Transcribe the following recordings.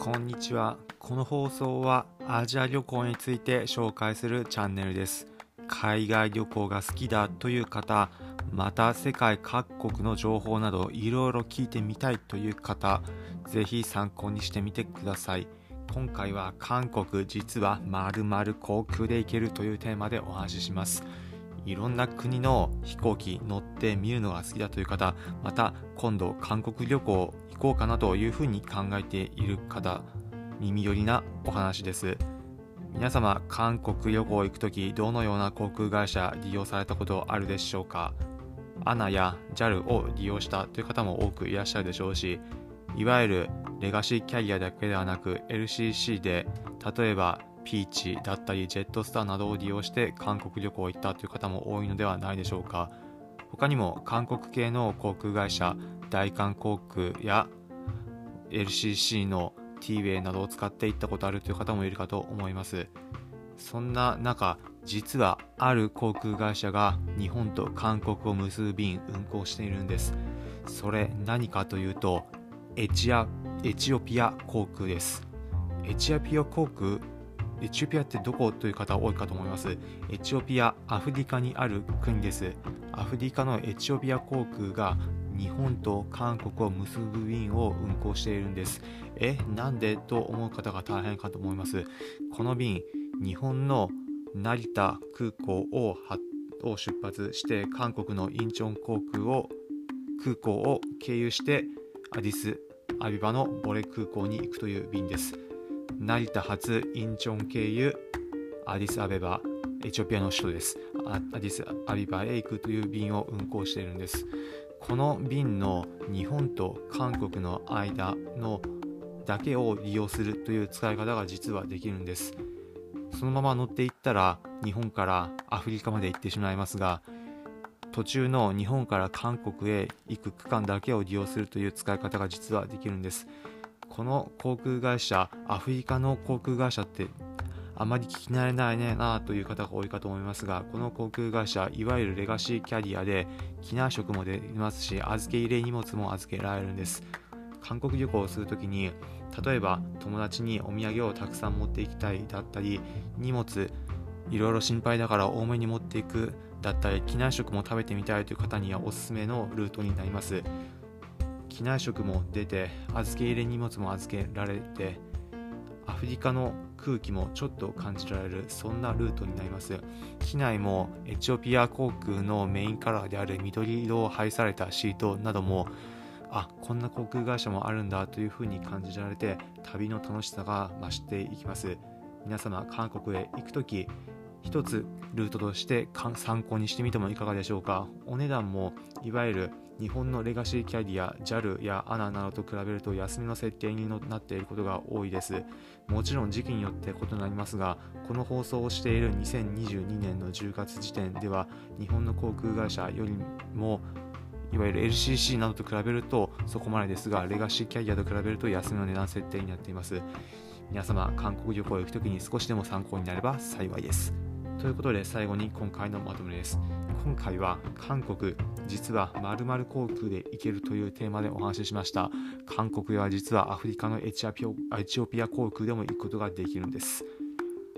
こんにちは。この放送はアジア旅行について紹介するチャンネルです。海外旅行が好きだという方また世界各国の情報などいろいろ聞いてみたいという方ぜひ参考にしてみてください。今回は韓国実は〇〇航空で行けるというテーマでお話しします。いろんな国の飛行機乗って見るのが好きだという方また今度韓国旅行こうかなというふうに考えている方耳寄りなお話です。皆様韓国旅行行く時どのような航空会社利用されたことあるでしょうか？ANA や JAL を利用したという方も多くいらっしゃるでしょうしいわゆるレガシーキャリアだけではなく LCC で例えばピーチだったりジェットスターなどを利用して韓国旅行行ったという方も多いのではないでしょうか？他にも韓国系の航空会社大韓航空や LCC の T-Way などを使っていったことあるという方もいるかと思います。そんな中実はある航空会社が日本と韓国を結ぶ便運航しているんです。それ何かというとエチアエチオピア航空です。エチオピア航空エチオピアってどこという方多いかと思います。エチオピアアフリカにある国です。アフリカのエチオピア航空が日本と韓国を結ぶ便を運航しているんです。えなんでと思う方が大変かと思います。この便日本の成田空港をを出発して韓国のインチョン航空を空港を経由してアディスアビバのボレ空港に行くという便です。成田発インチョン経由アディスアベバエチオピアの首都です。アディスアビバへ行くという便を運航しているんです。この便の日本と韓国の間のだけを利用するという使い方が実はできるんです。そのまま乗っていったら日本からアフリカまで行ってしまいますが途中の日本から韓国へ行く区間だけを利用するという使い方が実はできるんです。この航空会社アフリカの航空会社ってあまり聞き慣れないねなという方が多いかと思いますが、この航空会社、いわゆるレガシーキャリアで、機内食も出ますし、預け入れ荷物も預けられるんです。韓国旅行をするときに、例えば友達にお土産をたくさん持っていきたいだったり、荷物、いろいろ心配だから多めに持っていくだったり、機内食も食べてみたいという方にはおすすめのルートになります。機内食も出て、預け入れ荷物も預けられて、アフリカの空気もちょっと感じられるそんなルートになります。機内もエチオピア航空のメインカラーである緑色を配されたシートなどもあこんな航空会社もあるんだというふうに感じられて旅の楽しさが増していきます。皆様韓国へ行く時一つルートとして参考にしてみてもいかがでしょうか？お値段もいわゆる日本のレガシーキャリア JAL や ANA などと比べると安めの設定になっていることが多いです。もちろん時期によって異なりますがこの放送をしている2022年の10月時点では日本の航空会社よりもいわゆる LCC などと比べるとそこまでですがレガシーキャリアと比べると安めの値段設定になっています。皆様韓国旅行へ行くときに少しでも参考になれば幸いです。ということで最後に今回のまとめです。今回は韓国、実は〇〇航空で行けるというテーマでお話ししました。韓国は実はアフリカのエチオピア航空でも行くことができるんです。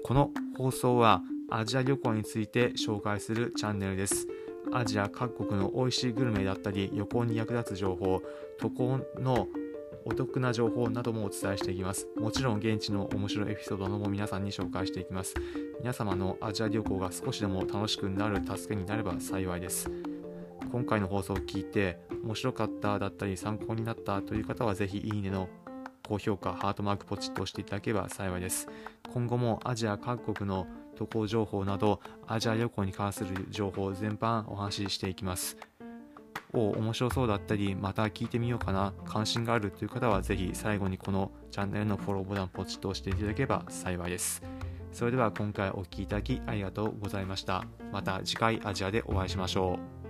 この放送はアジア旅行について紹介するチャンネルです。アジア各国の美味しいグルメだったり旅行に役立つ情報、渡航のお得な情報などもお伝えしていきます。もちろん現地の面白いエピソードのも皆さんに紹介していきます。皆様のアジア旅行が少しでも楽しくなる助けになれば幸いです。今回の放送を聞いて面白かっただったり参考になったという方はぜひいいねの高評価、ハートマークポチッと押していただければ幸いです。今後もアジア各国の渡航情報などアジア旅行に関する情報全般お話ししていきます。を面白そうだったり、また聞いてみようかな、関心があるという方は、ぜひ最後にこのチャンネルのフォローボタンポチッと押していただければ幸いです。それでは今回お聴きいただきありがとうございました。また次回アジアでお会いしましょう。